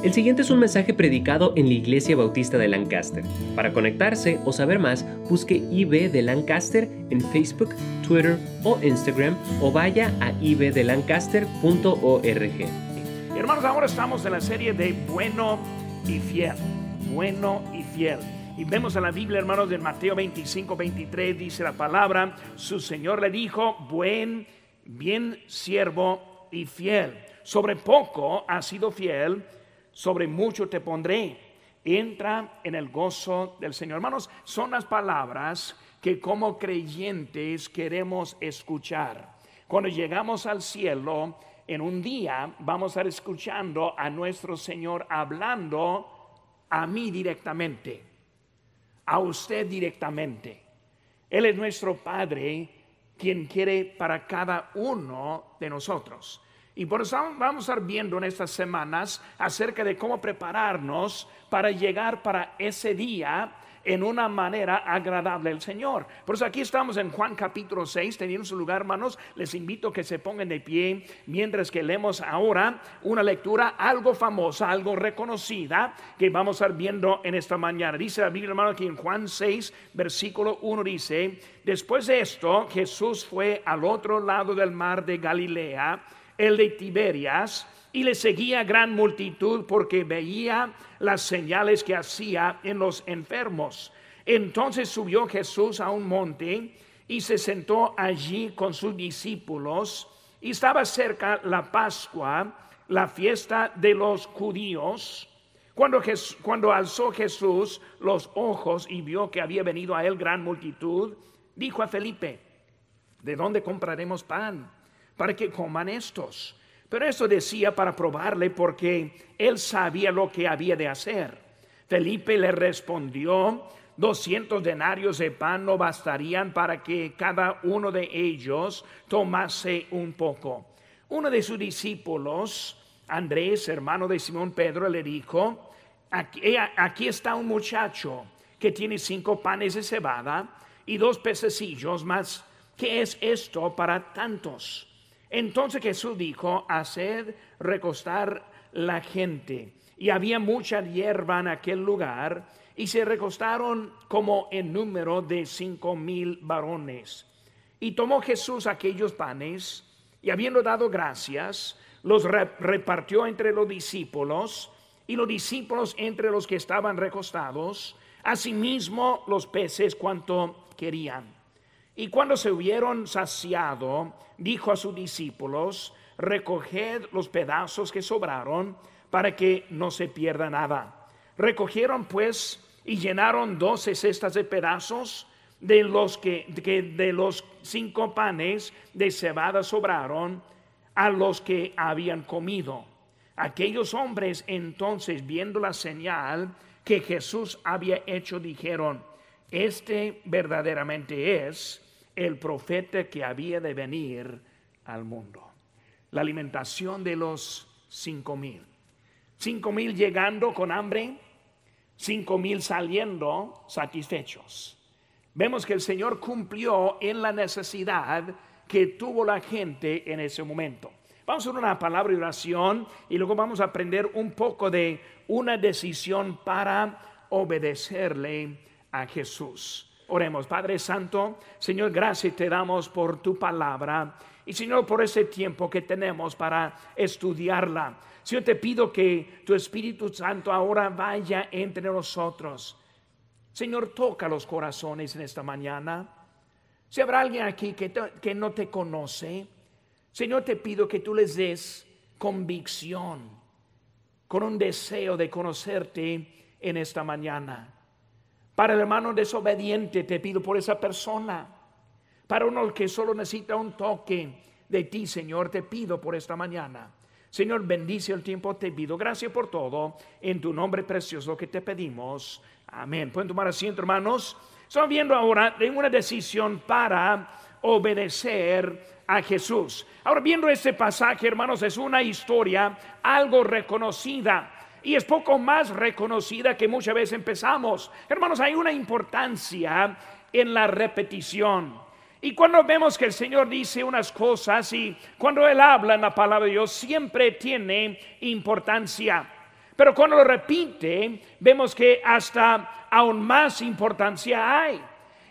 El siguiente es un mensaje predicado en la Iglesia Bautista de Lancaster. Para conectarse o saber más, busque IB de Lancaster en Facebook, Twitter o Instagram o vaya a ibdelancaster.org. Hermanos, ahora estamos en la serie de bueno y fiel. Bueno y fiel. Y vemos en la Biblia, hermanos, de Mateo 25, 23, dice la palabra, su Señor le dijo, buen, bien siervo y fiel. Sobre poco has sido fiel sobre mucho te pondré. Entra en el gozo del Señor. Hermanos, son las palabras que como creyentes queremos escuchar. Cuando llegamos al cielo, en un día vamos a estar escuchando a nuestro Señor hablando a mí directamente, a usted directamente. Él es nuestro Padre quien quiere para cada uno de nosotros. Y por eso vamos a estar viendo en estas semanas acerca de cómo prepararnos para llegar para ese día en una manera agradable al Señor. Por eso aquí estamos en Juan capítulo 6, teniendo su lugar, hermanos. Les invito a que se pongan de pie mientras que leemos ahora una lectura algo famosa, algo reconocida, que vamos a estar viendo en esta mañana. Dice la Biblia, hermano, aquí en Juan 6, versículo 1 dice, después de esto, Jesús fue al otro lado del mar de Galilea el de Tiberias, y le seguía gran multitud porque veía las señales que hacía en los enfermos. Entonces subió Jesús a un monte y se sentó allí con sus discípulos y estaba cerca la Pascua, la fiesta de los judíos. Cuando, cuando alzó Jesús los ojos y vio que había venido a él gran multitud, dijo a Felipe, ¿de dónde compraremos pan? Para que coman estos. Pero eso decía para probarle porque él sabía lo que había de hacer. Felipe le respondió, doscientos denarios de pan no bastarían para que cada uno de ellos tomase un poco. Uno de sus discípulos, Andrés, hermano de Simón Pedro, le dijo, aquí, aquí está un muchacho que tiene cinco panes de cebada y dos pececillos más. ¿Qué es esto para tantos? Entonces Jesús dijo, haced recostar la gente. Y había mucha hierba en aquel lugar, y se recostaron como en número de cinco mil varones. Y tomó Jesús aquellos panes, y habiendo dado gracias, los repartió entre los discípulos, y los discípulos entre los que estaban recostados, asimismo los peces cuanto querían. Y cuando se hubieron saciado, dijo a sus discípulos, recoged los pedazos que sobraron para que no se pierda nada. Recogieron pues y llenaron doce cestas de pedazos de los que, de los cinco panes de cebada sobraron a los que habían comido. Aquellos hombres entonces viendo la señal que Jesús había hecho dijeron, este verdaderamente es el profeta que había de venir al mundo. La alimentación de los cinco mil. Cinco mil llegando con hambre, cinco mil saliendo satisfechos. Vemos que el Señor cumplió en la necesidad que tuvo la gente en ese momento. Vamos a hacer una palabra de oración y luego vamos a aprender un poco de una decisión para obedecerle a Jesús. Oremos, Padre Santo, Señor, gracias te damos por tu palabra y Señor por ese tiempo que tenemos para estudiarla. Señor, te pido que tu Espíritu Santo ahora vaya entre nosotros. Señor, toca los corazones en esta mañana. Si habrá alguien aquí que, que no te conoce, Señor, te pido que tú les des convicción, con un deseo de conocerte en esta mañana. Para el hermano desobediente te pido por esa persona. Para uno que solo necesita un toque de ti, Señor, te pido por esta mañana. Señor, bendice el tiempo, te pido. Gracias por todo. En tu nombre precioso que te pedimos. Amén. Pueden tomar asiento, hermanos. Estamos viendo ahora una decisión para obedecer a Jesús. Ahora, viendo este pasaje, hermanos, es una historia algo reconocida y es poco más reconocida que muchas veces empezamos. Hermanos, hay una importancia en la repetición. Y cuando vemos que el Señor dice unas cosas y cuando Él habla en la palabra de Dios, siempre tiene importancia. Pero cuando lo repite, vemos que hasta aún más importancia hay.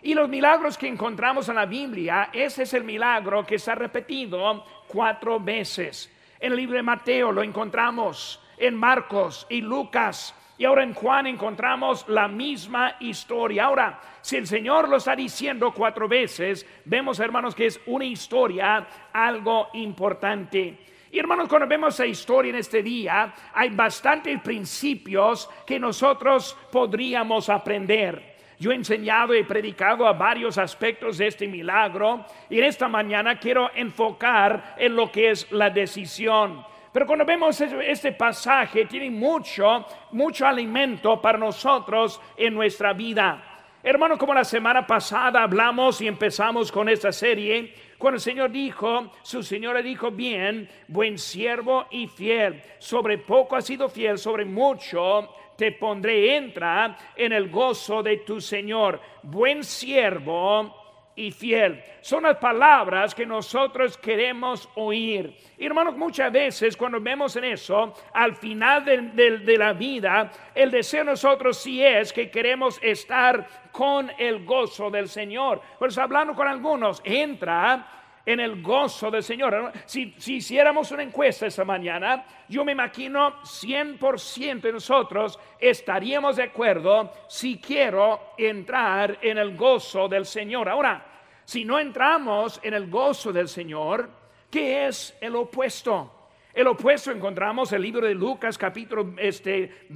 Y los milagros que encontramos en la Biblia, ese es el milagro que está repetido cuatro veces. En el libro de Mateo lo encontramos, en Marcos y Lucas, y ahora en Juan encontramos la misma historia. Ahora, si el Señor lo está diciendo cuatro veces, vemos hermanos que es una historia algo importante. Y hermanos, cuando vemos esa historia en este día, hay bastantes principios que nosotros podríamos aprender. Yo he enseñado y predicado a varios aspectos de este milagro y en esta mañana quiero enfocar en lo que es la decisión. Pero cuando vemos este pasaje, tiene mucho, mucho alimento para nosotros en nuestra vida. Hermano, como la semana pasada hablamos y empezamos con esta serie, cuando el Señor dijo, su Señor dijo, bien, buen siervo y fiel, sobre poco has sido fiel, sobre mucho te pondré, entra en el gozo de tu Señor. Buen siervo y fiel. Son las palabras que nosotros queremos oír. Y hermanos, muchas veces cuando vemos en eso, al final de, la vida, el deseo de nosotros sí es que queremos estar con el gozo del Señor. Pues hablando con algunos, entra en el gozo del Señor. Si, si hiciéramos una encuesta esta mañana, yo me imagino 100% de nosotros estaríamos de acuerdo si quiero entrar en el gozo del Señor. Ahora, si no entramos en el gozo del Señor, ¿qué es el opuesto? El opuesto encontramos el libro de Lucas capítulo este,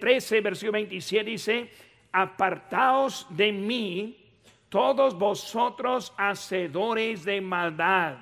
13, versículo 27, dice, apartaos de mí todos vosotros hacedores de maldad.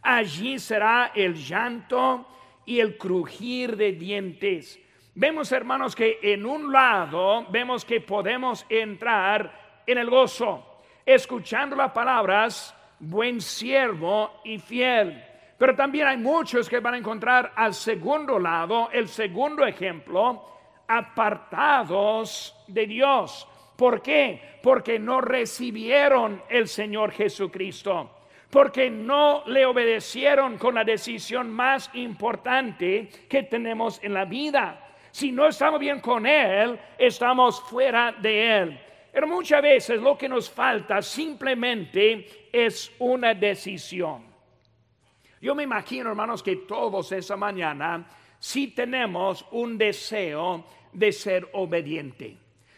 Allí será el llanto y el crujir de dientes. Vemos, hermanos, que en un lado vemos que podemos entrar en el gozo, escuchando las palabras, buen siervo y fiel. Pero también hay muchos que van a encontrar al segundo lado, el segundo ejemplo, apartados de Dios. ¿Por qué? Porque no recibieron el Señor Jesucristo. Porque no le obedecieron con la decisión más importante que tenemos en la vida. Si no estamos bien con Él, estamos fuera de Él. Pero muchas veces lo que nos falta simplemente es una decisión. Yo me imagino, hermanos, que todos esa mañana sí tenemos un deseo de ser obediente.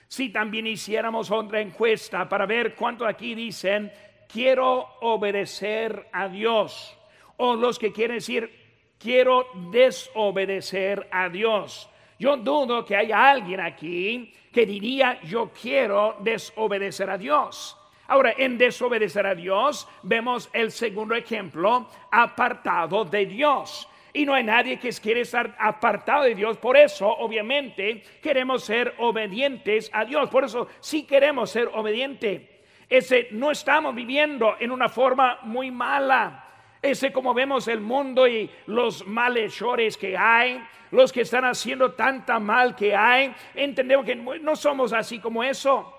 Si también hiciéramos otra encuesta para ver cuánto aquí dicen, quiero obedecer a Dios. O los que quieren decir, quiero desobedecer a Dios. Yo dudo que haya alguien aquí que diría, yo quiero desobedecer a Dios. Ahora, en desobedecer a Dios, vemos el segundo ejemplo, apartado de Dios y no hay nadie que quiere estar apartado de Dios. Por eso, obviamente, queremos ser obedientes a Dios. Por eso, sí queremos ser obedientes. Ese no estamos viviendo en una forma muy mala. Ese como vemos el mundo y los malhechores que hay, los que están haciendo tanta mal que hay, entendemos que no somos así como eso.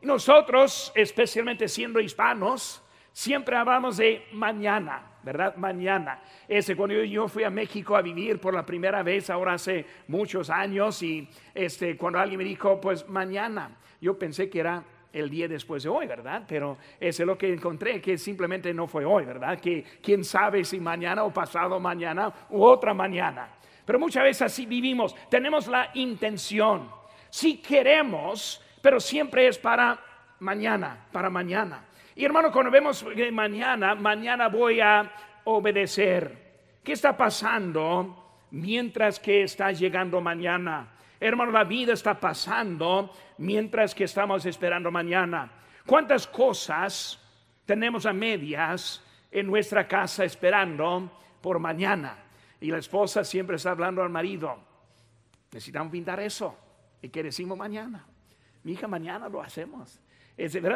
Nosotros, especialmente siendo hispanos, siempre hablamos de mañana. ¿verdad? Mañana. Ese, cuando yo, fui a México a vivir por la primera vez, ahora hace muchos años, y este, cuando alguien me dijo, pues mañana, yo pensé que era el día después de hoy, ¿verdad? Pero ese es lo que encontré, que simplemente no fue hoy, ¿verdad? Que quién sabe si mañana o pasado mañana u otra mañana. Pero muchas veces así vivimos, tenemos la intención, si queremos, pero siempre es para mañana, para mañana. Y hermano, cuando vemos mañana, mañana voy a obedecer. ¿Qué está pasando mientras que está llegando mañana? Hermano, la vida está pasando mientras que estamos esperando mañana. ¿Cuántas cosas tenemos a medias en nuestra casa esperando por mañana? Y la esposa siempre está hablando al marido. Necesitamos pintar eso. ¿Y qué decimos mañana? Mi hija, mañana lo hacemos.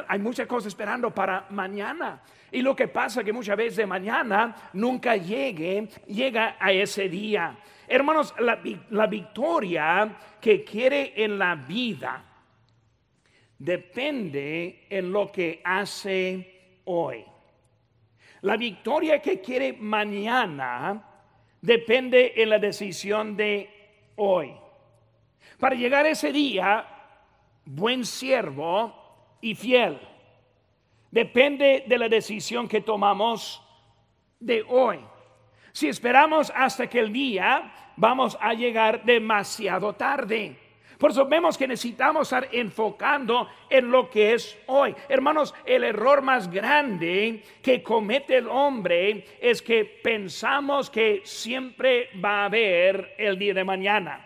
Hay muchas cosas esperando para mañana. Y lo que pasa que muchas veces de mañana nunca llegue, llega a ese día. Hermanos, la, victoria que quiere en la vida depende en lo que hace hoy. La victoria que quiere mañana depende en la decisión de hoy. Para llegar a ese día, buen siervo y fiel. Depende de la decisión que tomamos de hoy. Si esperamos hasta que el día, vamos a llegar demasiado tarde. Por eso vemos que necesitamos estar enfocando en lo que es hoy. Hermanos, el error más grande que comete el hombre es que pensamos que siempre va a haber el día de mañana.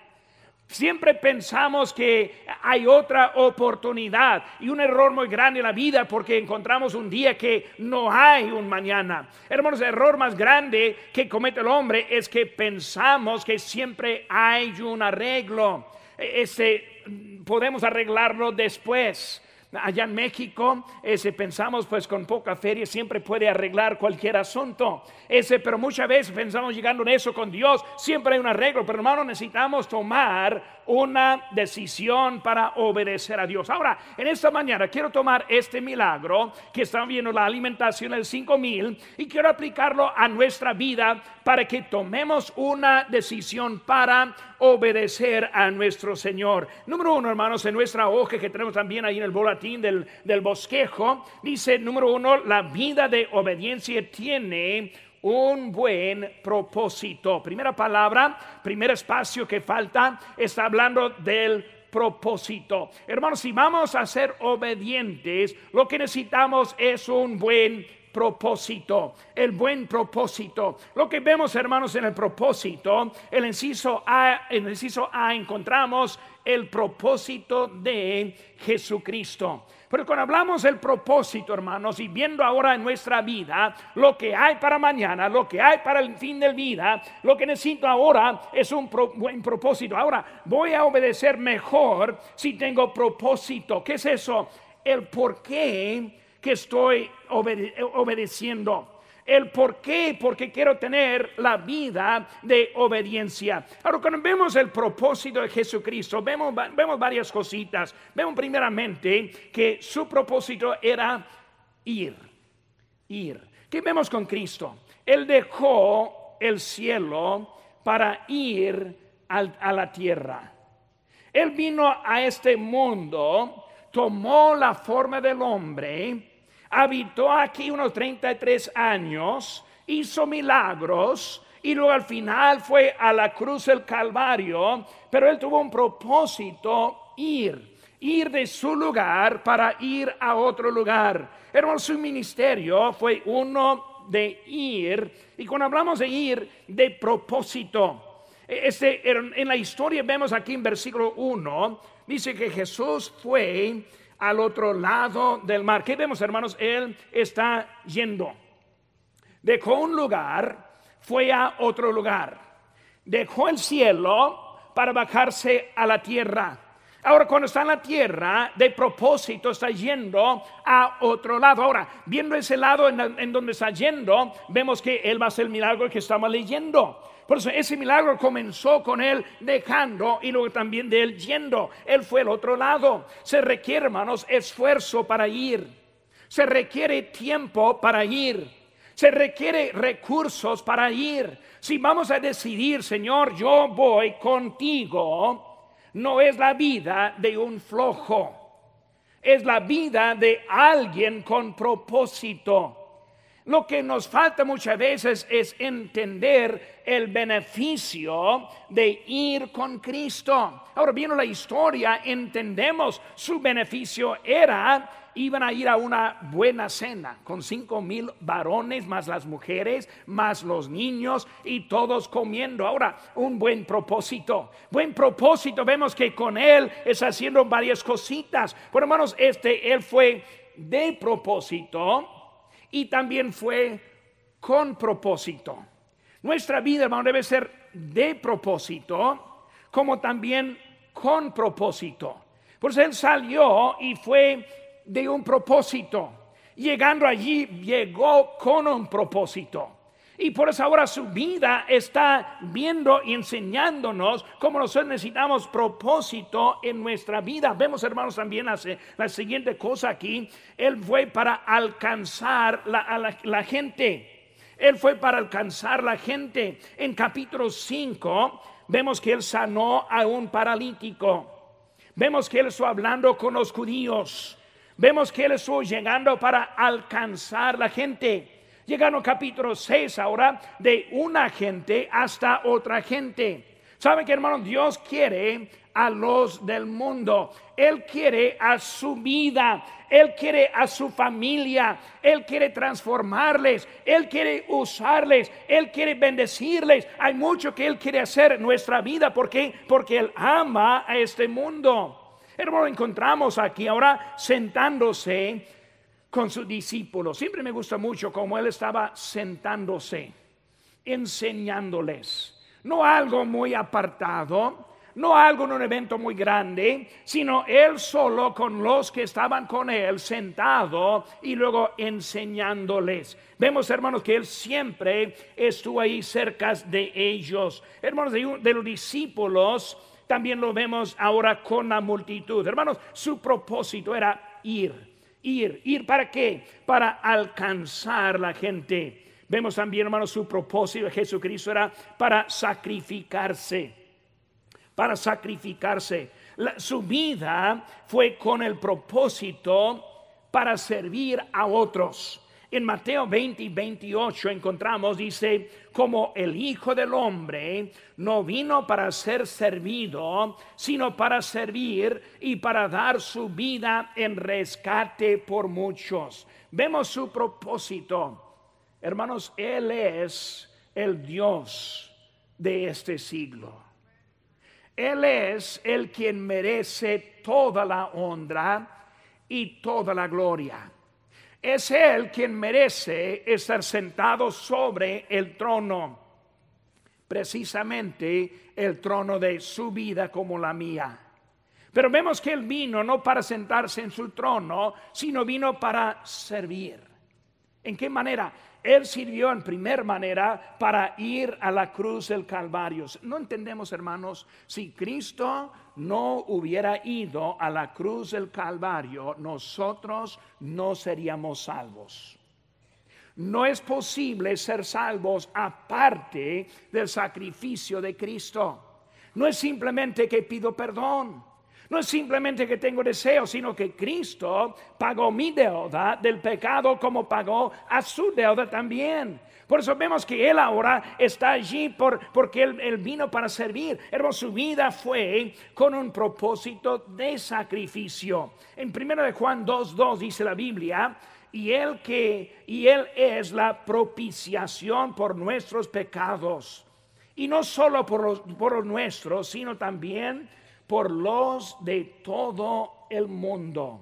Siempre pensamos que hay otra oportunidad y un error muy grande en la vida porque encontramos un día que no hay un mañana. Hermanos, el error más grande que comete el hombre es que pensamos que siempre hay un arreglo. Ese, podemos arreglarlo después. Allá en México, ese pensamos pues con poca feria siempre puede arreglar cualquier asunto. Ese, pero muchas veces pensamos llegando en eso con Dios, siempre hay un arreglo, pero hermano necesitamos tomar una decisión para obedecer a Dios. Ahora, en esta mañana quiero tomar este milagro que están viendo la alimentación del 5000 y quiero aplicarlo a nuestra vida para que tomemos una decisión para obedecer a nuestro Señor. Número uno, hermanos, en nuestra hoja que tenemos también ahí en el boletín del, del bosquejo, dice número uno, la vida de obediencia tiene un buen propósito. Primera palabra, primer espacio que falta, está hablando del propósito. Hermanos, si vamos a ser obedientes, lo que necesitamos es un buen propósito, el buen propósito. Lo que vemos, hermanos, en el propósito, el inciso A, el inciso A encontramos el propósito de Jesucristo. Pero cuando hablamos del propósito, hermanos, y viendo ahora en nuestra vida lo que hay para mañana, lo que hay para el fin del vida, lo que necesito ahora es un buen propósito. Ahora voy a obedecer mejor si tengo propósito. ¿Qué es eso? El por qué que estoy obedeciendo el por qué, porque quiero tener la vida de obediencia. Ahora, cuando vemos el propósito de Jesucristo, vemos, vemos varias cositas. Vemos primeramente que su propósito era ir, ir. ¿Qué vemos con Cristo? Él dejó el cielo para ir a la tierra. Él vino a este mundo, tomó la forma del hombre, habitó aquí unos 33 años, hizo milagros y luego al final fue a la cruz del Calvario, pero él tuvo un propósito, ir, ir de su lugar para ir a otro lugar. Pero su ministerio fue uno de ir, y cuando hablamos de ir, de propósito. Este, en la historia vemos aquí en versículo 1, dice que Jesús fue al otro lado del mar. ¿Qué vemos, hermanos? Él está yendo. Dejó un lugar, fue a otro lugar. Dejó el cielo para bajarse a la tierra. Ahora, cuando está en la tierra, de propósito está yendo a otro lado. Ahora, viendo ese lado en, donde está yendo, vemos que Él va a hacer el milagro que estamos leyendo. Por eso ese milagro comenzó con él dejando y luego también de él yendo. Él fue al otro lado. Se requiere, hermanos, esfuerzo para ir. Se requiere tiempo para ir. Se requiere recursos para ir. Si vamos a decidir, Señor, yo voy contigo, no es la vida de un flojo. Es la vida de alguien con propósito. Lo que nos falta muchas veces es entender el beneficio de ir con Cristo. Ahora, viendo la historia, entendemos su beneficio era iban a ir a una buena cena con cinco mil varones, más las mujeres, más los niños y todos comiendo. Ahora, un buen propósito. Buen propósito, vemos que con él está haciendo varias cositas. Bueno, hermanos, este, él fue de propósito y también fue con propósito. Nuestra vida, hermano, debe ser de propósito, como también con propósito. Por eso él salió y fue de un propósito. Llegando allí, llegó con un propósito. Y por eso ahora su vida está viendo y enseñándonos cómo nosotros necesitamos propósito en nuestra vida. Vemos, hermanos, también hace la siguiente cosa aquí. Él fue para alcanzar la, la gente. Él fue para alcanzar la gente. En capítulo 5 vemos que él sanó a un paralítico. Vemos que él estuvo hablando con los judíos. Vemos que él estuvo llegando para alcanzar la gente. Llegando capítulo 6 ahora de una gente hasta otra gente. ¿Saben que hermano? Dios quiere a los del mundo. Él quiere a su vida. Él quiere a su familia. Él quiere transformarles. Él quiere usarles. Él quiere bendecirles. Hay mucho que Él quiere hacer en nuestra vida. ¿Por qué? Porque Él ama a este mundo. Hermano, encontramos aquí ahora sentándose con sus discípulos. Siempre me gusta mucho cómo Él estaba sentándose, enseñándoles. No algo muy apartado, no algo en un evento muy grande, sino él solo con los que estaban con él sentado y luego enseñándoles. Vemos, hermanos, que él siempre estuvo ahí cerca de ellos. Hermanos, de, los discípulos, también lo vemos ahora con la multitud. Hermanos, su propósito era ir. Ir, ir para qué? Para alcanzar la gente. Vemos también, hermanos, su propósito de Jesucristo era para sacrificarse para sacrificarse. su vida fue con el propósito para servir a otros. En Mateo 20 y 28 encontramos, dice, como el Hijo del Hombre no vino para ser servido, sino para servir y para dar su vida en rescate por muchos. Vemos su propósito. Hermanos, Él es el Dios de este siglo. Él es el quien merece toda la honra y toda la gloria. Es Él quien merece estar sentado sobre el trono, precisamente el trono de su vida como la mía. Pero vemos que Él vino no para sentarse en su trono, sino vino para servir. ¿En qué manera? Él sirvió en primer manera para ir a la cruz del Calvario. No entendemos, hermanos, si Cristo no hubiera ido a la cruz del Calvario, nosotros no seríamos salvos. No es posible ser salvos aparte del sacrificio de Cristo. No es simplemente que pido perdón. No es simplemente que tengo deseo, sino que Cristo pagó mi deuda del pecado como pagó a su deuda también. Por eso vemos que Él ahora está allí por, porque él, vino para servir. Hermano, su vida fue con un propósito de sacrificio. En 1 de Juan 2.2 dice la Biblia, y él que y él es la propiciación por nuestros pecados y no solo por por los nuestros sino también por los de todo el mundo.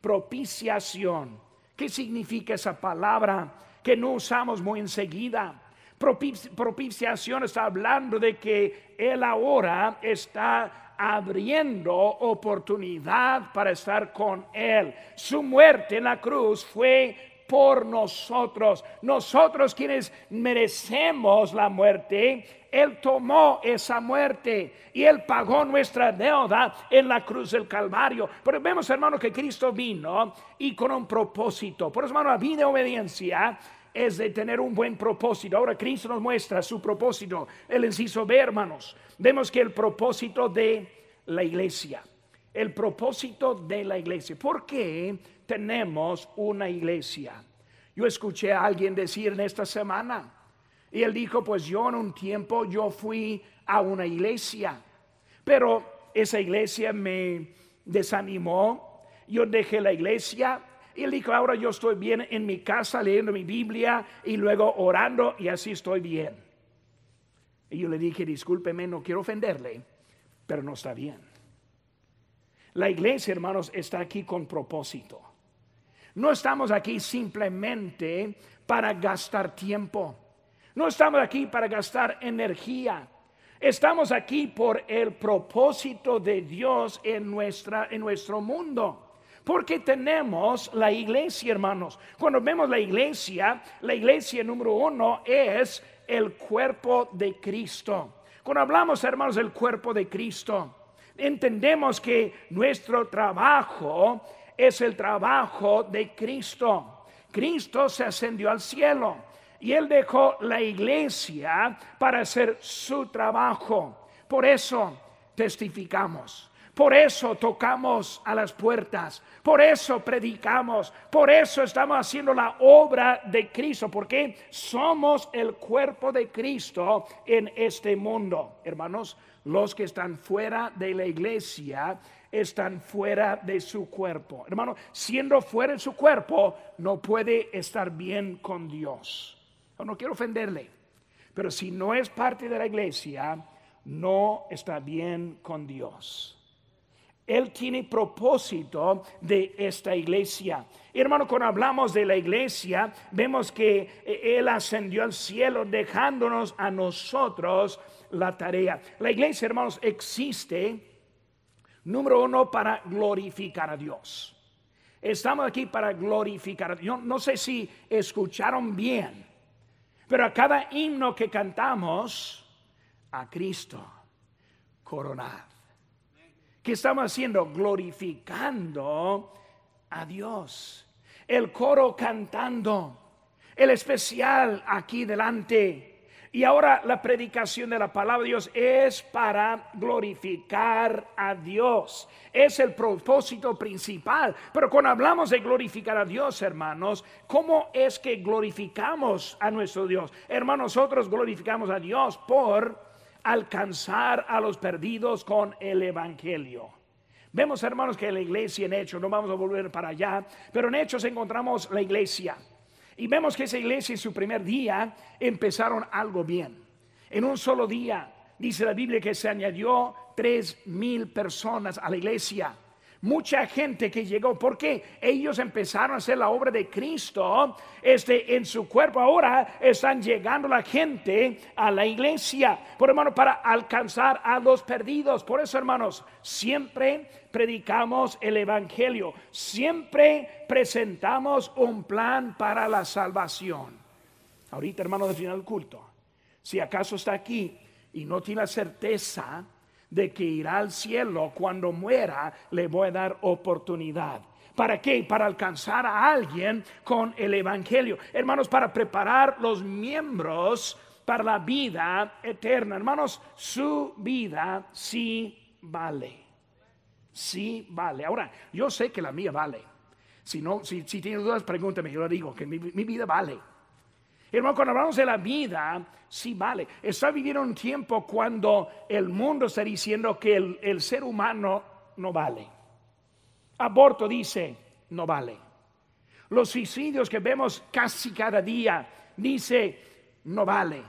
Propiciación. ¿Qué significa esa palabra que no usamos muy enseguida? propiciación está hablando de que Él ahora está abriendo oportunidad para estar con Él. Su muerte en la cruz fue por nosotros. Nosotros quienes merecemos la muerte, Él tomó esa muerte y Él pagó nuestra deuda en la cruz del Calvario. Pero vemos, hermano, que Cristo vino y con un propósito. Por eso, hermano, la vida de obediencia es de tener un buen propósito. Ahora Cristo nos muestra su propósito. El inciso B, hermanos. Vemos que el propósito de la iglesia. El propósito de la iglesia. ¿Por qué? Tenemos una iglesia. Yo escuché a alguien decir en esta semana, y él dijo, pues yo en un tiempo yo fui a una iglesia, pero esa iglesia me desanimó, yo dejé la iglesia, y él dijo, ahora yo estoy bien en mi casa leyendo mi Biblia y luego orando y así estoy bien. Y yo le dije, discúlpeme, no quiero ofenderle, pero no está bien. La iglesia, hermanos, está aquí con propósito. No estamos aquí simplemente para gastar tiempo. No estamos aquí para gastar energía. Estamos aquí por el propósito de Dios en, nuestra, en nuestro mundo. Porque tenemos la iglesia, hermanos. Cuando vemos la iglesia, la iglesia número uno es el cuerpo de Cristo. Cuando hablamos, hermanos, del cuerpo de Cristo, entendemos que nuestro trabajo es el trabajo de Cristo. Cristo se ascendió al cielo y él dejó la iglesia para hacer su trabajo. Por eso testificamos. Por eso tocamos a las puertas, por eso predicamos, por eso estamos haciendo la obra de Cristo, porque somos el cuerpo de Cristo en este mundo. Hermanos, los que están fuera de la iglesia están fuera de su cuerpo. Hermano, siendo fuera de su cuerpo, no puede estar bien con Dios. No quiero ofenderle, pero si no es parte de la iglesia, no está bien con Dios. Él tiene propósito de esta iglesia. Hermano, cuando hablamos de la iglesia, vemos que eh, Él ascendió al cielo dejándonos a nosotros la tarea. La iglesia, hermanos, existe, número uno, para glorificar a Dios. Estamos aquí para glorificar a Dios. No sé si escucharon bien, pero a cada himno que cantamos, a Cristo coronado. ¿Qué estamos haciendo? Glorificando a Dios. El coro cantando. El especial aquí delante. Y ahora la predicación de la palabra de Dios es para glorificar a Dios. Es el propósito principal. Pero cuando hablamos de glorificar a Dios, hermanos, ¿cómo es que glorificamos a nuestro Dios? Hermanos, nosotros glorificamos a Dios por alcanzar a los perdidos con el Evangelio. Vemos, hermanos, que la iglesia en Hechos, no vamos a volver para allá, pero en Hechos encontramos la iglesia. Y vemos que esa iglesia en su primer día empezaron algo bien. En un solo día, dice la Biblia que se añadió tres mil personas a la iglesia mucha gente que llegó, porque ellos empezaron a hacer la obra de Cristo este, en su cuerpo. Ahora están llegando la gente a la iglesia, por hermano, para alcanzar a los perdidos. Por eso, hermanos, siempre predicamos el Evangelio, siempre presentamos un plan para la salvación. Ahorita, hermano, de final del culto, si acaso está aquí y no tiene la certeza, de que irá al cielo cuando muera, le voy a dar oportunidad. ¿Para qué? Para alcanzar a alguien con el Evangelio. Hermanos, para preparar los miembros para la vida eterna. Hermanos, su vida sí vale. Sí vale. Ahora, yo sé que la mía vale. Si, no, si, si tiene dudas, pregúnteme. Yo le digo que mi vida vale. Hermano, cuando hablamos de la vida, sí vale. Está viviendo un tiempo cuando el mundo está diciendo que el, ser humano no vale. Aborto dice, no vale. Los suicidios que vemos casi cada día dice, no vale.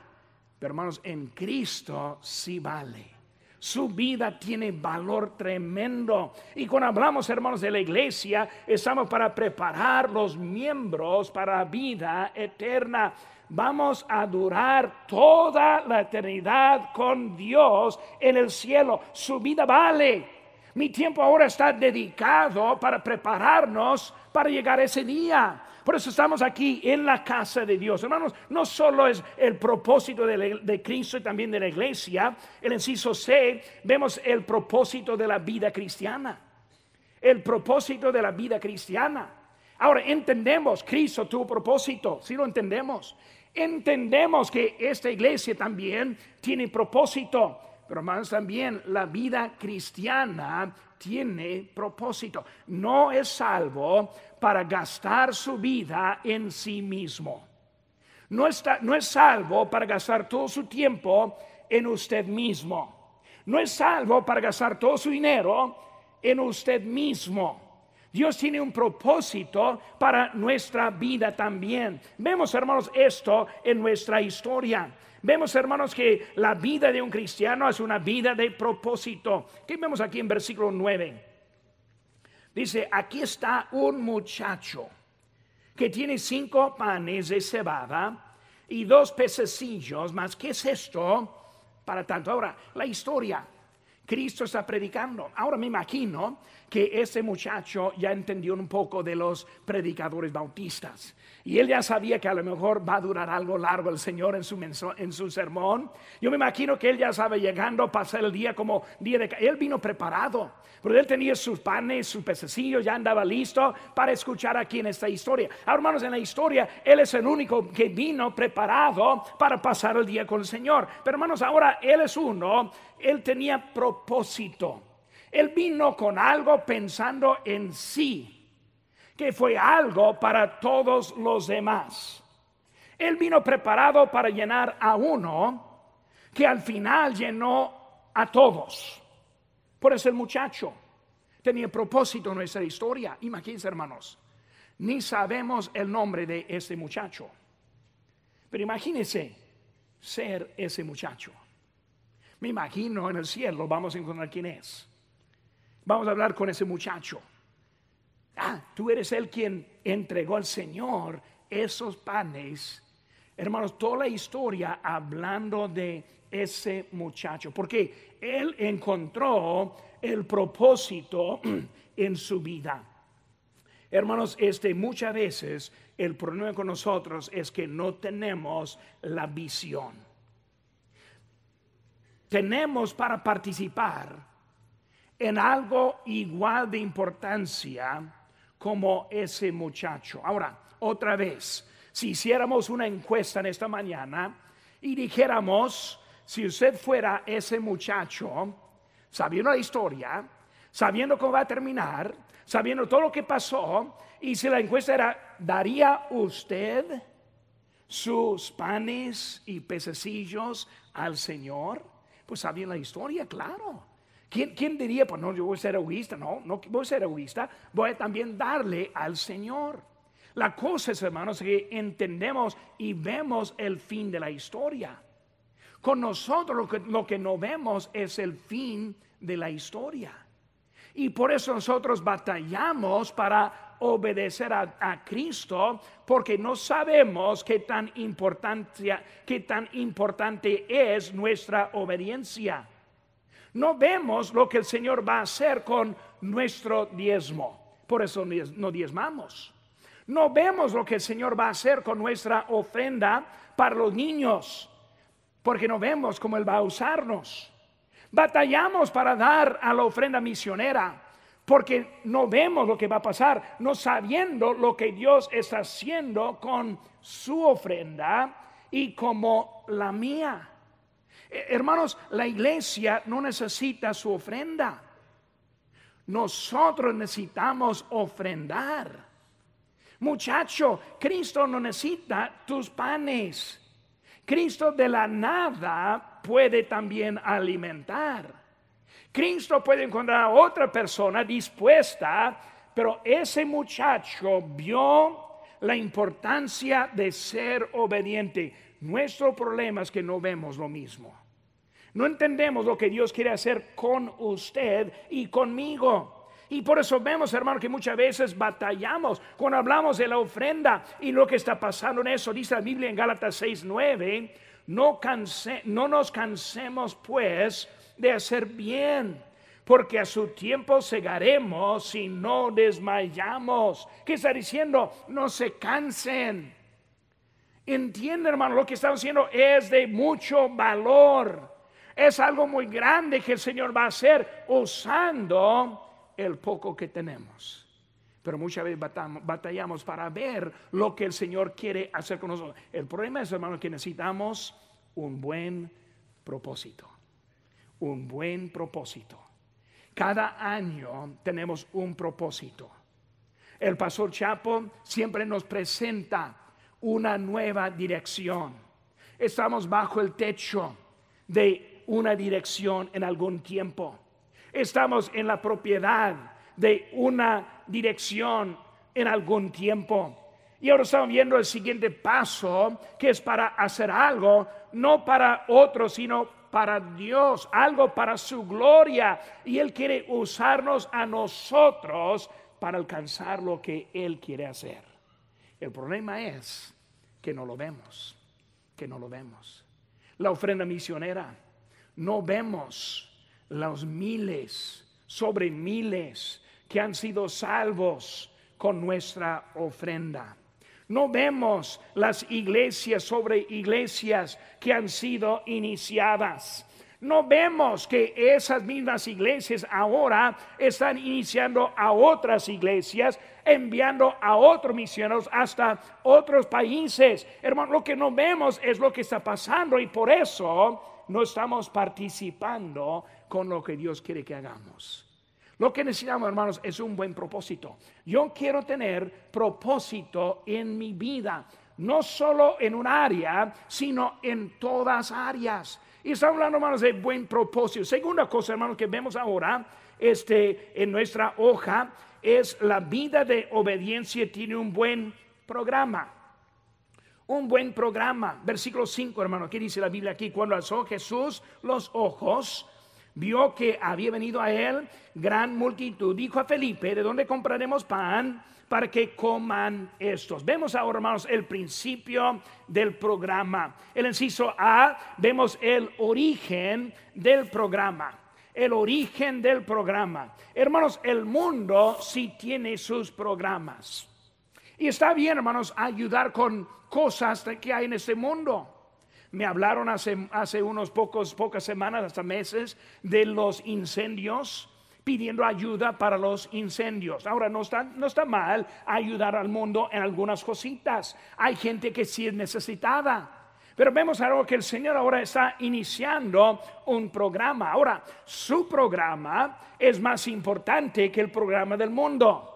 Pero hermanos, en Cristo sí vale. Su vida tiene valor tremendo. Y cuando hablamos, hermanos, de la iglesia, estamos para preparar los miembros para la vida eterna vamos a durar toda la eternidad con Dios en el cielo. Su vida vale. Mi tiempo ahora está dedicado para prepararnos para llegar ese día. Por eso estamos aquí en la casa de Dios. Hermanos, no solo es el propósito de, Cristo y también de la iglesia. El inciso C, vemos el propósito de la vida cristiana. El propósito de la vida cristiana. Ahora entendemos, Cristo tuvo propósito, si lo entendemos. Entendemos que esta iglesia también tiene propósito, pero más también la vida cristiana tiene propósito. No es salvo para gastar su vida en sí mismo. No, está, no es salvo para gastar todo su tiempo en usted mismo. No es salvo para gastar todo su dinero en usted mismo. Dios tiene un propósito para nuestra vida también. Vemos, hermanos, esto en nuestra historia. Vemos, hermanos, que la vida de un cristiano es una vida de propósito. ¿Qué vemos aquí en versículo 9? Dice, aquí está un muchacho que tiene cinco panes de cebada y dos pececillos más. ¿Qué es esto? Para tanto, ahora, la historia. Cristo está predicando. Ahora me imagino que ese muchacho ya entendió un poco de los predicadores bautistas. Y él ya sabía que a lo mejor va a durar algo largo el Señor en su, en su sermón. Yo me imagino que él ya sabe llegando a pasar el día como día de... Él vino preparado, pero él tenía sus panes, sus pececillos, ya andaba listo para escuchar aquí en esta historia. Ahora, hermanos, en la historia, él es el único que vino preparado para pasar el día con el Señor. Pero hermanos, ahora él es uno, él tenía propósito. Él vino con algo pensando en sí que fue algo para todos los demás. Él vino preparado para llenar a uno que al final llenó a todos. Por eso el muchacho tenía propósito en nuestra historia. Imagínense, hermanos, ni sabemos el nombre de ese muchacho. Pero imagínense ser ese muchacho. Me imagino en el cielo, vamos a encontrar quién es. Vamos a hablar con ese muchacho. Ah, tú eres el quien entregó al Señor esos panes. Hermanos, toda la historia hablando de ese muchacho, porque él encontró el propósito en su vida. Hermanos, este muchas veces el problema con nosotros es que no tenemos la visión. Tenemos para participar en algo igual de importancia como ese muchacho. Ahora, otra vez, si hiciéramos una encuesta en esta mañana y dijéramos, si usted fuera ese muchacho, sabiendo la historia, sabiendo cómo va a terminar, sabiendo todo lo que pasó, y si la encuesta era, ¿daría usted sus panes y pececillos al Señor? Pues sabiendo la historia, claro. ¿Quién, diría, pues no, yo voy a ser egoísta? No, no voy a ser egoísta, voy a también darle al Señor. La cosa es, hermanos, que entendemos y vemos el fin de la historia. Con nosotros lo que, lo que no vemos es el fin de la historia. Y por eso nosotros batallamos para obedecer a, Cristo, porque no sabemos qué tan, qué tan importante es nuestra obediencia no vemos lo que el Señor va a hacer con nuestro diezmo. Por eso no diezmamos. No vemos lo que el Señor va a hacer con nuestra ofrenda para los niños, porque no vemos cómo Él va a usarnos. Batallamos para dar a la ofrenda misionera, porque no vemos lo que va a pasar, no sabiendo lo que Dios está haciendo con su ofrenda y como la mía. Eh, hermanos, la iglesia no necesita su ofrenda. Nosotros necesitamos ofrendar. Muchacho, Cristo no necesita tus panes. Cristo de la nada puede también alimentar. Cristo puede encontrar a otra persona dispuesta, pero ese muchacho vio la importancia de ser obediente. Nuestro problema es que no vemos lo mismo. No entendemos lo que Dios quiere hacer con usted y conmigo. Y por eso vemos, hermano, que muchas veces batallamos cuando hablamos de la ofrenda y lo que está pasando en eso. Dice la Biblia en Gálatas 6:9, no, no nos cansemos pues de hacer bien, porque a su tiempo segaremos si no desmayamos. ¿Qué está diciendo? No se cansen. Entiende, hermano, lo que estamos haciendo es de mucho valor. Es algo muy grande que el Señor va a hacer usando el poco que tenemos. Pero muchas veces batallamos para ver lo que el Señor quiere hacer con nosotros. El problema es, hermano, que necesitamos un buen propósito. Un buen propósito. Cada año tenemos un propósito. El pastor Chapo siempre nos presenta una nueva dirección. Estamos bajo el techo de una dirección en algún tiempo. Estamos en la propiedad de una dirección en algún tiempo. Y ahora estamos viendo el siguiente paso, que es para hacer algo, no para otros, sino para Dios, algo para su gloria. Y Él quiere usarnos a nosotros para alcanzar lo que Él quiere hacer. El problema es que no lo vemos, que no lo vemos. La ofrenda misionera, no vemos los miles, sobre miles que han sido salvos con nuestra ofrenda. No vemos las iglesias sobre iglesias que han sido iniciadas. No vemos que esas mismas iglesias ahora están iniciando a otras iglesias, enviando a otros misioneros hasta otros países. Hermano, lo que no vemos es lo que está pasando y por eso no estamos participando con lo que Dios quiere que hagamos. Lo que necesitamos, hermanos, es un buen propósito. Yo quiero tener propósito en mi vida, no solo en un área, sino en todas áreas. Y estamos hablando, hermanos, de buen propósito. Segunda cosa, hermanos, que vemos ahora este, en nuestra hoja es la vida de obediencia tiene un buen programa. Un buen programa. Versículo 5, hermano, ¿qué dice la Biblia aquí? Cuando alzó Jesús los ojos, vio que había venido a él gran multitud. Dijo a Felipe, ¿de dónde compraremos pan para que coman estos? Vemos ahora, hermanos, el principio del programa. El inciso A, vemos el origen del programa. El origen del programa. Hermanos, el mundo sí tiene sus programas. Y está bien, hermanos, ayudar con cosas que hay en este mundo. Me hablaron hace, hace unos pocos, pocas semanas, hasta meses, de los incendios pidiendo ayuda para los incendios. Ahora, no está, no está mal ayudar al mundo en algunas cositas. Hay gente que sí es necesitada. Pero vemos algo que el Señor ahora está iniciando un programa. Ahora, su programa es más importante que el programa del mundo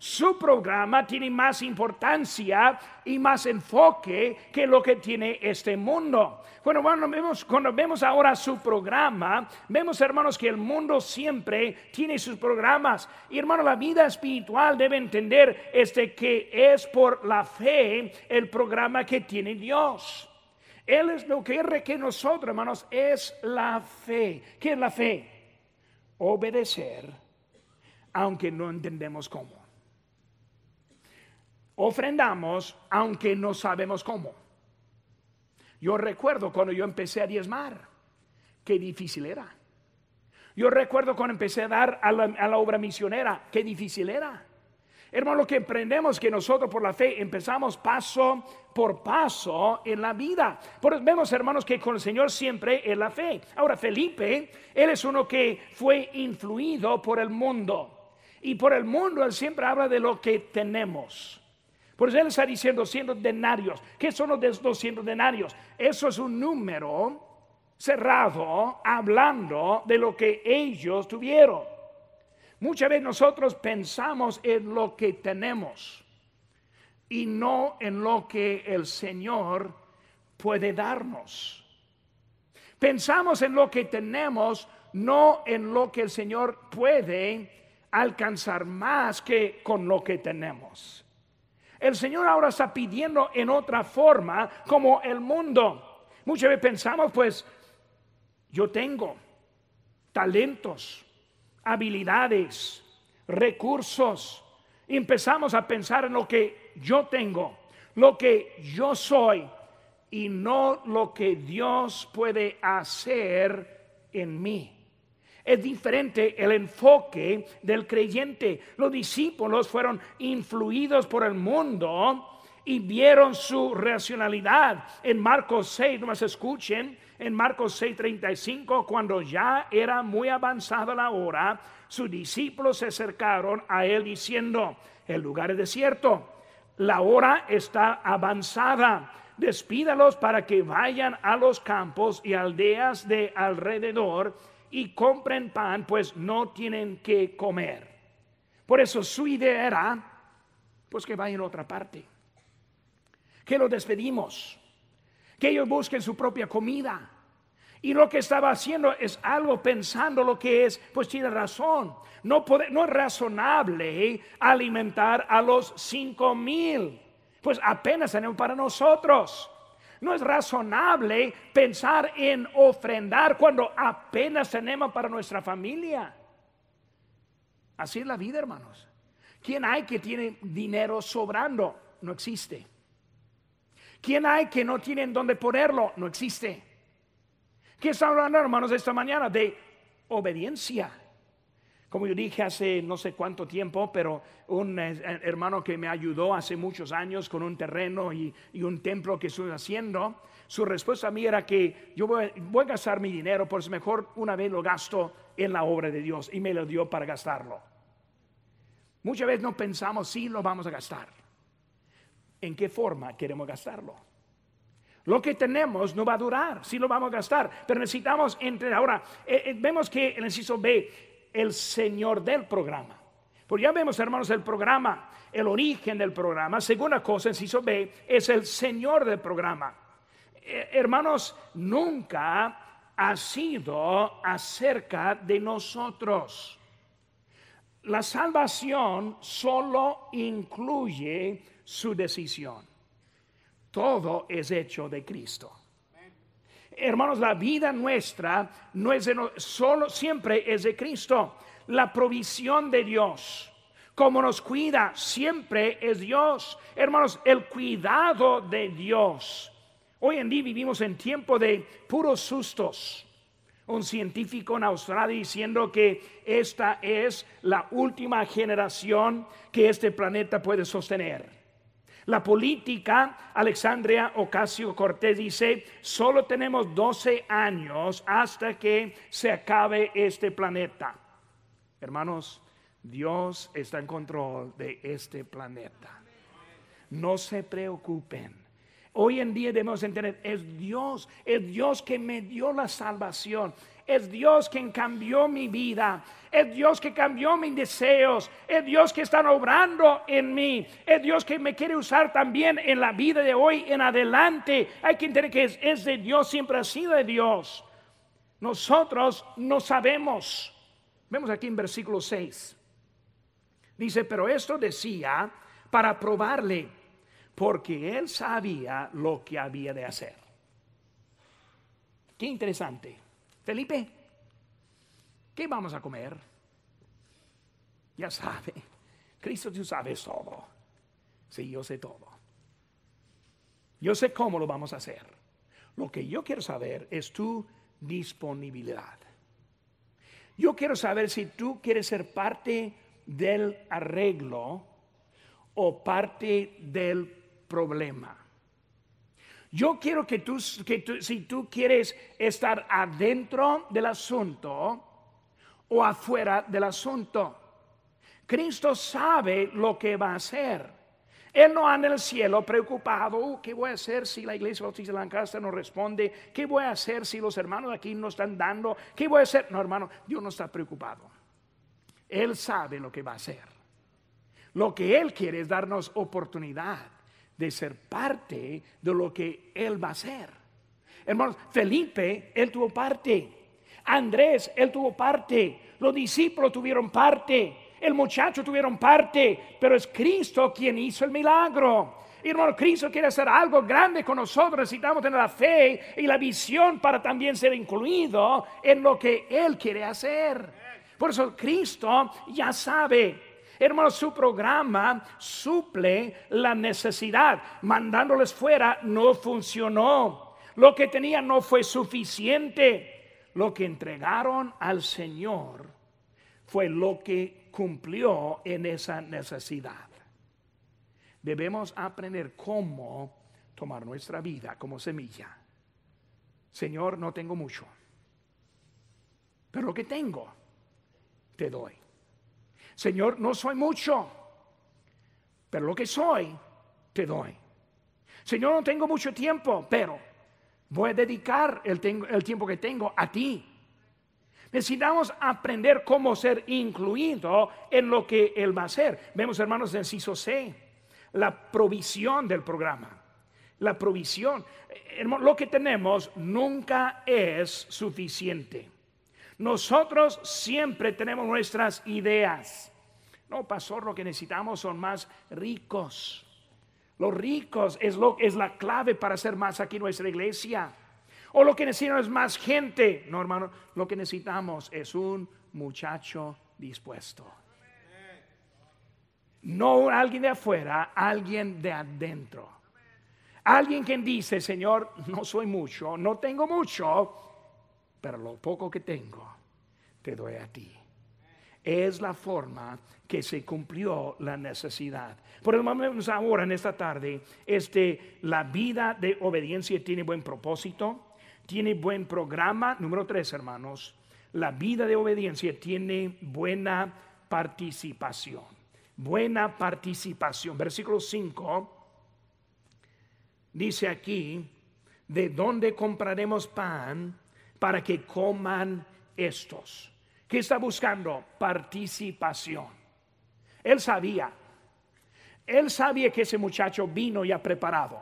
su programa tiene más importancia y más enfoque que lo que tiene este mundo. Bueno, bueno vemos, cuando vemos ahora su programa, vemos hermanos que el mundo siempre tiene sus programas. Y hermano, la vida espiritual debe entender este que es por la fe el programa que tiene Dios. Él es lo que requiere nosotros, hermanos, es la fe. ¿Qué es la fe? Obedecer, aunque no entendemos cómo ofrendamos aunque no sabemos cómo. Yo recuerdo cuando yo empecé a diezmar, qué difícil era. Yo recuerdo cuando empecé a dar a la, obra misionera, qué difícil era. Hermano, lo que aprendemos que nosotros por la fe empezamos paso por paso en la vida. Por vemos, hermanos, que con el Señor siempre es la fe. Ahora, Felipe, él es uno que fue influido por el mundo. Y por el mundo él siempre habla de lo que tenemos. Por eso él está diciendo 200 denarios. ¿Qué son los 200 denarios? Eso es un número cerrado hablando de lo que ellos tuvieron. Muchas veces nosotros pensamos en lo que tenemos y no en lo que el Señor puede darnos. Pensamos en lo que tenemos, no en lo que el Señor puede alcanzar más que con lo que tenemos. El Señor ahora está pidiendo en otra forma como el mundo. Muchas veces pensamos, pues, yo tengo talentos, habilidades, recursos. Empezamos a pensar en lo que yo tengo, lo que yo soy y no lo que Dios puede hacer en mí. Es diferente el enfoque del creyente. Los discípulos fueron influidos por el mundo y vieron su racionalidad. En Marcos 6, no más escuchen, en Marcos 6:35, cuando ya era muy avanzada la hora, sus discípulos se acercaron a él diciendo, el lugar es desierto, la hora está avanzada, despídalos para que vayan a los campos y aldeas de alrededor y compren pan, pues no tienen que comer. Por eso su idea era, pues que vayan a otra parte, que los despedimos, que ellos busquen su propia comida. Y lo que estaba haciendo es algo pensando lo que es, pues tiene razón. No, no es razonable alimentar a los cinco mil, pues apenas tenemos para nosotros. No es razonable pensar en ofrendar cuando apenas tenemos para nuestra familia. Así es la vida, hermanos. ¿Quién hay que tiene dinero sobrando? No existe. ¿Quién hay que no tienen dónde ponerlo? No existe. ¿Qué está hablando, hermanos, esta mañana? De obediencia. Como yo dije hace no sé cuánto tiempo, pero un eh, hermano que me ayudó hace muchos años con un terreno y, un templo que estoy haciendo, su respuesta a mí era que yo voy, a gastar mi dinero, pues mejor una vez lo gasto en la obra de Dios y me lo dio para gastarlo. Muchas veces no pensamos si lo vamos a gastar. ¿En qué forma queremos gastarlo? Lo que tenemos no va a durar, si lo vamos a gastar, pero necesitamos entre ahora. Eh, eh, vemos que el inciso B el señor del programa. Porque ya vemos, hermanos, el programa, el origen del programa. Segunda cosa, inciso B, es el señor del programa. Eh, hermanos, nunca ha sido acerca de nosotros. La salvación solo incluye su decisión. Todo es hecho de Cristo hermanos, la vida nuestra no es de solo, siempre es de Cristo. La provisión de Dios, como nos cuida, siempre es Dios. Hermanos, el cuidado de Dios. Hoy en día vivimos en tiempo de puros sustos. Un científico en Australia diciendo que esta es la última generación que este planeta puede sostener. La política, Alexandria Ocasio Cortés dice, solo tenemos 12 años hasta que se acabe este planeta. Hermanos, Dios está en control de este planeta. No se preocupen. Hoy en día debemos entender, es Dios, es Dios que me dio la salvación. Es Dios quien cambió mi vida. Es Dios que cambió mis deseos. Es Dios que está obrando en mí. Es Dios que me quiere usar también en la vida de hoy en adelante. Hay que entender que es, de Dios, siempre ha sido de Dios. Nosotros no sabemos. Vemos aquí en versículo 6. Dice, pero esto decía para probarle, porque él sabía lo que había de hacer. Qué interesante. Felipe, ¿qué vamos a comer? Ya sabe, Cristo tú sabes todo. Sí, yo sé todo. Yo sé cómo lo vamos a hacer. Lo que yo quiero saber es tu disponibilidad. Yo quiero saber si tú quieres ser parte del arreglo o parte del problema. Yo quiero que tú, que si tú quieres estar adentro del asunto o afuera del asunto, Cristo sabe lo que va a hacer. Él no anda en el cielo preocupado, uh, ¿qué voy a hacer si la iglesia bautista de Lancaster no responde? ¿Qué voy a hacer si los hermanos aquí no están dando? ¿Qué voy a hacer? No, hermano, Dios no está preocupado. Él sabe lo que va a hacer. Lo que Él quiere es darnos oportunidad de ser parte de lo que Él va a hacer. Hermanos, Felipe, Él tuvo parte. Andrés, Él tuvo parte. Los discípulos tuvieron parte. El muchacho tuvieron parte. Pero es Cristo quien hizo el milagro. Hermano, Cristo quiere hacer algo grande con nosotros. Necesitamos tener la fe y la visión para también ser incluido en lo que Él quiere hacer. Por eso Cristo ya sabe Hermanos, su programa suple la necesidad. Mandándoles fuera no funcionó. Lo que tenían no fue suficiente. Lo que entregaron al Señor fue lo que cumplió en esa necesidad. Debemos aprender cómo tomar nuestra vida como semilla. Señor, no tengo mucho, pero lo que tengo, te doy. Señor, no soy mucho, pero lo que soy, te doy. Señor, no tengo mucho tiempo, pero voy a dedicar el, tiempo que tengo a ti. Necesitamos aprender cómo ser incluido en lo que Él va a hacer. Vemos, hermanos, en CISO C, la provisión del programa. La provisión. Lo que tenemos nunca es suficiente. Nosotros siempre tenemos nuestras ideas. No, pastor, lo que necesitamos son más ricos. Los ricos es, lo, es la clave para ser más aquí en nuestra iglesia. O lo que necesitamos es más gente. No, hermano, lo que necesitamos es un muchacho dispuesto. No alguien de afuera, alguien de adentro. Alguien quien dice, Señor, no soy mucho, no tengo mucho, pero lo poco que tengo, te doy a ti. Es la forma que se cumplió la necesidad. Por el momento ahora en esta tarde, este, la vida de obediencia tiene buen propósito, tiene buen programa. Número tres, hermanos, la vida de obediencia tiene buena participación. Buena participación. Versículo 5 dice aquí, ¿de dónde compraremos pan para que coman estos? ¿Qué está buscando? Participación. Él sabía, él sabía que ese muchacho vino ya preparado.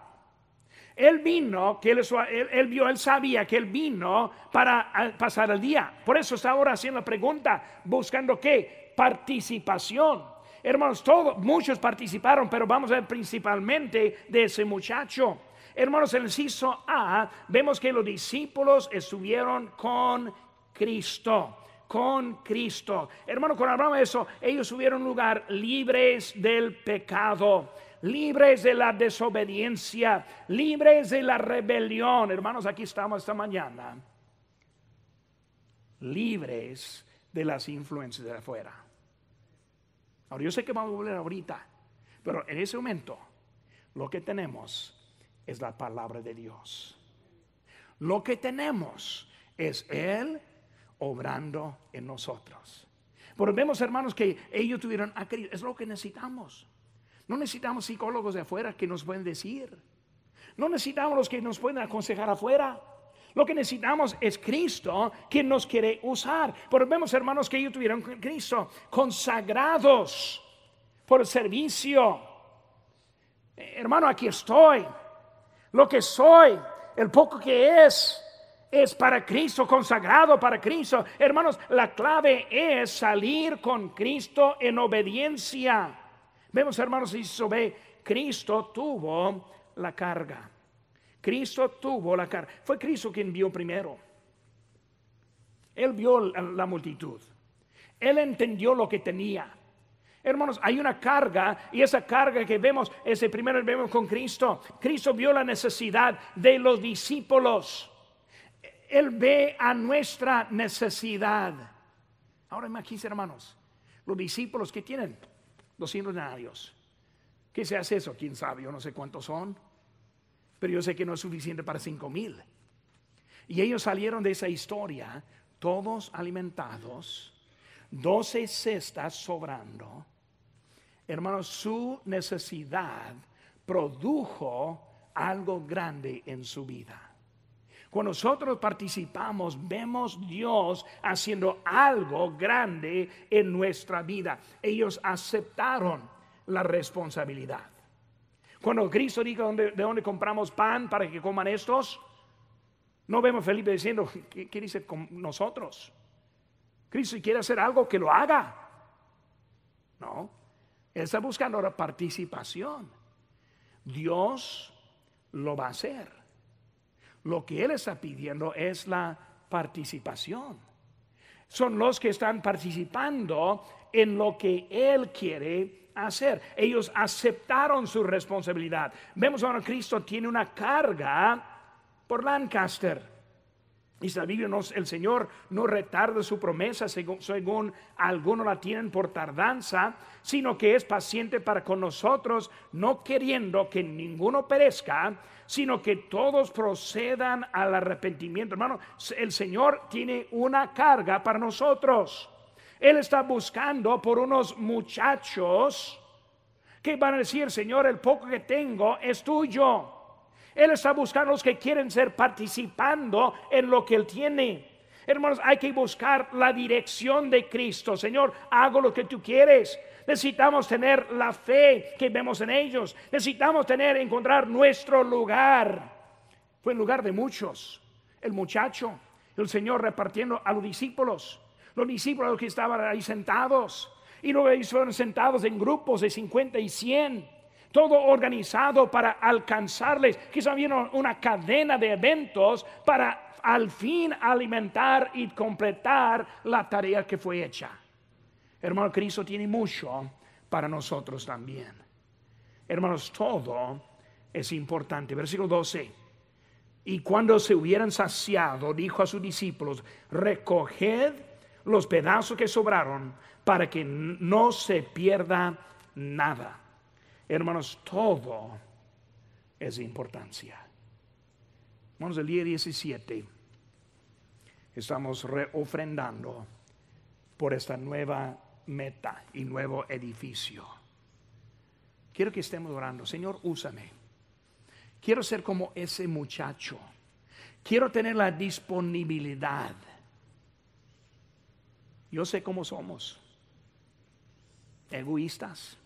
Él vino, que él, vio, él sabía que él vino para pasar el día. Por eso está ahora haciendo la pregunta, buscando qué? Participación. Hermanos, todos, muchos participaron, pero vamos a ver principalmente de ese muchacho. Hermanos, en el inciso A, vemos que los discípulos estuvieron con Cristo con Cristo. Hermano, cuando hablamos de eso, ellos tuvieron lugar libres del pecado, libres de la desobediencia, libres de la rebelión. Hermanos, aquí estamos esta mañana, libres de las influencias de afuera. Ahora, yo sé que vamos a volver ahorita, pero en ese momento lo que tenemos es la palabra de Dios. Lo que tenemos es Él obrando en nosotros. Pero vemos, hermanos, que ellos tuvieron a Es lo que necesitamos. No necesitamos psicólogos de afuera que nos pueden decir. No necesitamos los que nos pueden aconsejar afuera. Lo que necesitamos es Cristo quien nos quiere usar. Pero vemos, hermanos, que ellos tuvieron Cristo consagrados por el servicio. Eh, hermano, aquí estoy. Lo que soy, el poco que es, es para Cristo, consagrado para Cristo. Hermanos, la clave es salir con Cristo en obediencia. Vemos, hermanos, y ve, Cristo tuvo la carga. Cristo tuvo la carga. Fue Cristo quien vio primero. Él vio la multitud. Él entendió lo que tenía. Hermanos, hay una carga y esa carga que vemos, ese primero vemos con Cristo. Cristo vio la necesidad de los discípulos. Él ve a nuestra necesidad. Ahora imagínense, hermanos, los discípulos que tienen 200 denarios. ¿Qué se hace eso? ¿Quién sabe? Yo no sé cuántos son. Pero yo sé que no es suficiente para cinco mil. Y ellos salieron de esa historia, todos alimentados, 12 cestas sobrando. Hermanos, su necesidad produjo algo grande en su vida. Cuando nosotros participamos, vemos Dios haciendo algo grande en nuestra vida. Ellos aceptaron la responsabilidad. Cuando Cristo dijo de dónde compramos pan para que coman estos, no vemos a Felipe diciendo, ¿qué, qué dice con nosotros? Cristo quiere hacer algo que lo haga. No, Él está buscando la participación. Dios lo va a hacer. Lo que Él está pidiendo es la participación. Son los que están participando en lo que Él quiere hacer. Ellos aceptaron su responsabilidad. Vemos ahora Cristo tiene una carga por Lancaster. Y la Biblia, el Señor no retarda su promesa según, según, algunos la tienen por tardanza, sino que es paciente para con nosotros, no queriendo que ninguno perezca, sino que todos procedan al arrepentimiento. Hermano, el Señor tiene una carga para nosotros. Él está buscando por unos muchachos que van a decir, Señor, el poco que tengo es tuyo. Él está buscando a los que quieren ser participando en lo que Él tiene. Hermanos, hay que buscar la dirección de Cristo. Señor, hago lo que tú quieres. Necesitamos tener la fe que vemos en ellos. Necesitamos tener, encontrar nuestro lugar. Fue el lugar de muchos. El muchacho, el Señor repartiendo a los discípulos. Los discípulos que estaban ahí sentados. Y luego ellos fueron sentados en grupos de 50 y 100 todo organizado para alcanzarles. Quizá vieron una cadena de eventos para al fin alimentar y completar la tarea que fue hecha. Hermano, Cristo tiene mucho para nosotros también. Hermanos, todo es importante. Versículo 12. Y cuando se hubieran saciado, dijo a sus discípulos, recoged los pedazos que sobraron para que no se pierda nada. Hermanos, todo es de importancia. Vamos el día 17. Estamos reofrendando por esta nueva meta y nuevo edificio. Quiero que estemos orando. Señor, úsame. Quiero ser como ese muchacho. Quiero tener la disponibilidad. Yo sé cómo somos. Egoístas.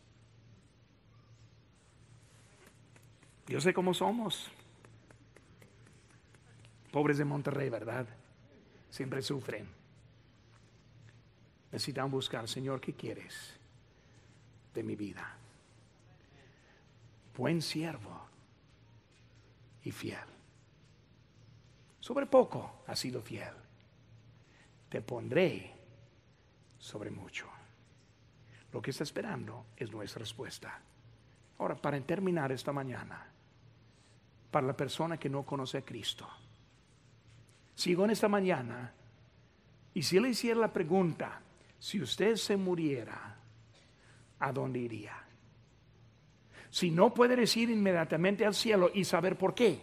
Yo sé cómo somos. Pobres de Monterrey, ¿verdad? Siempre sufren. Necesitan buscar, Señor, ¿qué quieres de mi vida? Buen siervo y fiel. Sobre poco has sido fiel. Te pondré sobre mucho. Lo que está esperando es nuestra respuesta. Ahora, para terminar esta mañana, para la persona que no conoce a Cristo, sigo en esta mañana y si le hiciera la pregunta, si usted se muriera, ¿a dónde iría? Si no puede decir inmediatamente al cielo y saber por qué,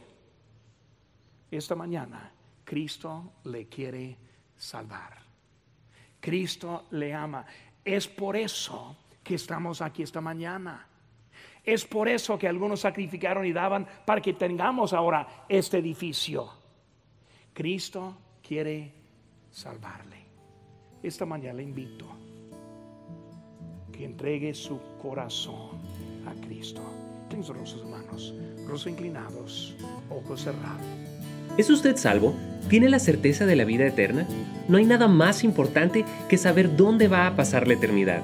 esta mañana Cristo le quiere salvar. Cristo le ama. Es por eso que estamos aquí esta mañana. Es por eso que algunos sacrificaron y daban para que tengamos ahora este edificio. Cristo quiere salvarle. Esta mañana le invito que entregue su corazón a Cristo. Tengo sus manos, rostros inclinados, ojos cerrados. ¿Es usted salvo? ¿Tiene la certeza de la vida eterna? No hay nada más importante que saber dónde va a pasar la eternidad.